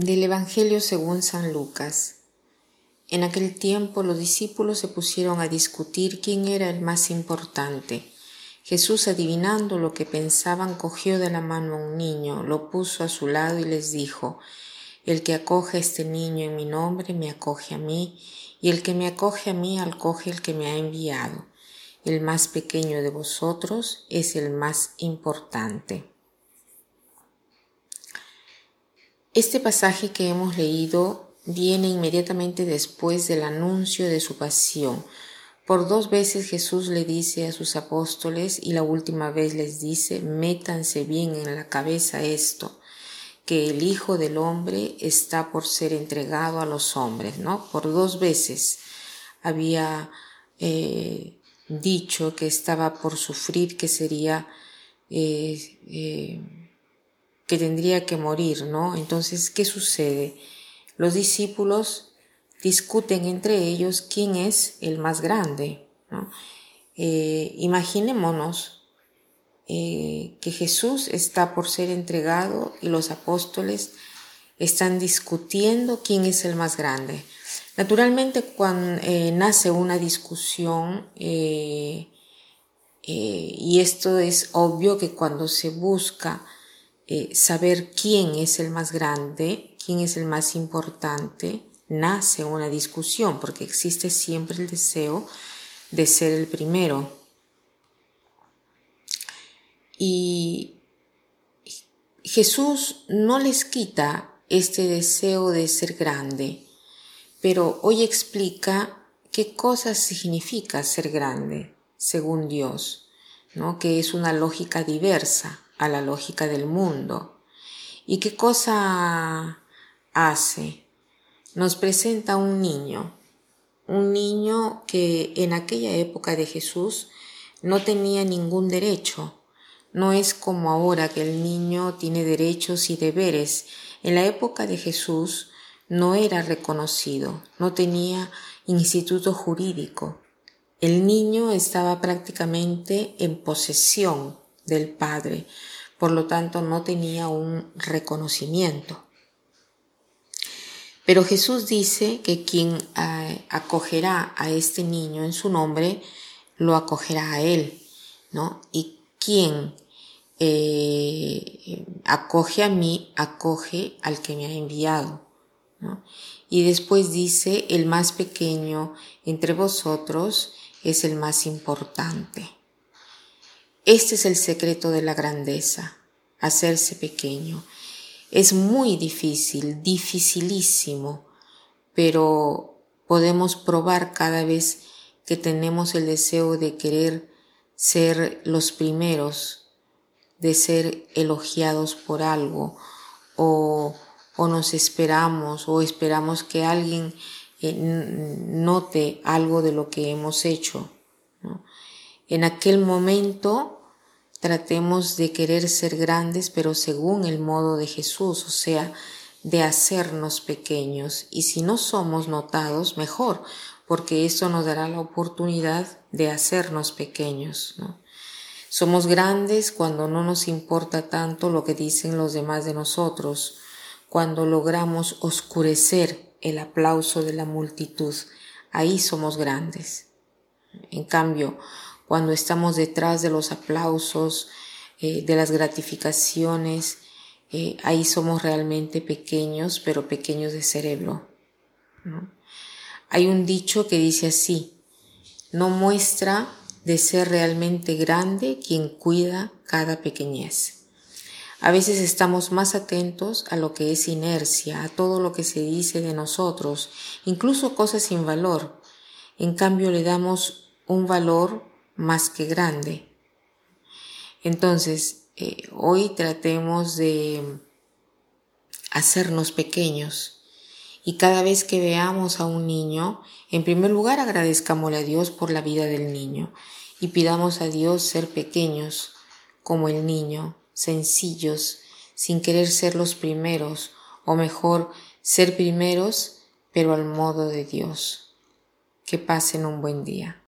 Del Evangelio según San Lucas. En aquel tiempo los discípulos se pusieron a discutir quién era el más importante. Jesús, adivinando lo que pensaban, cogió de la mano a un niño, lo puso a su lado y les dijo, El que acoge a este niño en mi nombre, me acoge a mí, y el que me acoge a mí, acoge el que me ha enviado. El más pequeño de vosotros es el más importante. Este pasaje que hemos leído viene inmediatamente después del anuncio de su pasión. Por dos veces Jesús le dice a sus apóstoles y la última vez les dice, métanse bien en la cabeza esto, que el Hijo del Hombre está por ser entregado a los hombres, ¿no? Por dos veces había eh, dicho que estaba por sufrir, que sería eh, eh, que tendría que morir, ¿no? Entonces, ¿qué sucede? Los discípulos discuten entre ellos quién es el más grande, ¿no? Eh, imaginémonos eh, que Jesús está por ser entregado y los apóstoles están discutiendo quién es el más grande. Naturalmente, cuando eh, nace una discusión, y esto es obvio que cuando se busca eh, saber quién es el más grande, quién es el más importante, nace una discusión, porque existe siempre el deseo de ser el primero. Y Jesús no les quita este deseo de ser grande, pero hoy explica qué cosa significa ser grande, según Dios, ¿no? que es una lógica diversa a la lógica del mundo. ¿Y qué cosa hace? Nos presenta un niño, un niño que en aquella época de Jesús no tenía ningún derecho. No es como ahora que el niño tiene derechos y deberes. En la época de Jesús no era reconocido, no tenía instituto jurídico. El niño estaba prácticamente en posesión del Padre, por lo tanto no tenía un reconocimiento. Pero Jesús dice que quien eh, acogerá a este niño en su nombre, lo acogerá a él, ¿no? Y quien eh, acoge a mí, acoge al que me ha enviado, ¿no? Y después dice, el más pequeño entre vosotros es el más importante. Este es el secreto de la grandeza, hacerse pequeño. Es muy difícil, dificilísimo, pero podemos probar cada vez que tenemos el deseo de querer ser los primeros, de ser elogiados por algo, o, nos esperamos, o esperamos que alguien eh, note algo de lo que hemos hecho. En aquel momento Tratemos de querer ser grandes, pero según el modo de Jesús, o sea, de hacernos pequeños. Y si no somos notados, mejor, porque eso nos dará la oportunidad de hacernos pequeños. ¿no? Somos grandes cuando no nos importa tanto lo que dicen los demás de nosotros, cuando logramos oscurecer el aplauso de la multitud. Ahí somos grandes. En cambio, cuando estamos detrás de los aplausos, eh, de las gratificaciones, eh, ahí somos realmente pequeños, pero pequeños de cerebro. Hay un dicho que dice así, no muestra de ser realmente grande quien cuida cada pequeñez. A veces estamos más atentos a lo que es inercia, a todo lo que se dice de nosotros, incluso cosas sin valor. En cambio le damos un valor más que grande. Entonces, eh, hoy tratemos de hacernos pequeños y cada vez que veamos a un niño, en primer lugar agradezcámosle a Dios por la vida del niño y pidamos a Dios ser pequeños como el niño, sencillos, sin querer ser los primeros, o mejor, ser primeros, pero al modo de Dios. Que pasen un buen día.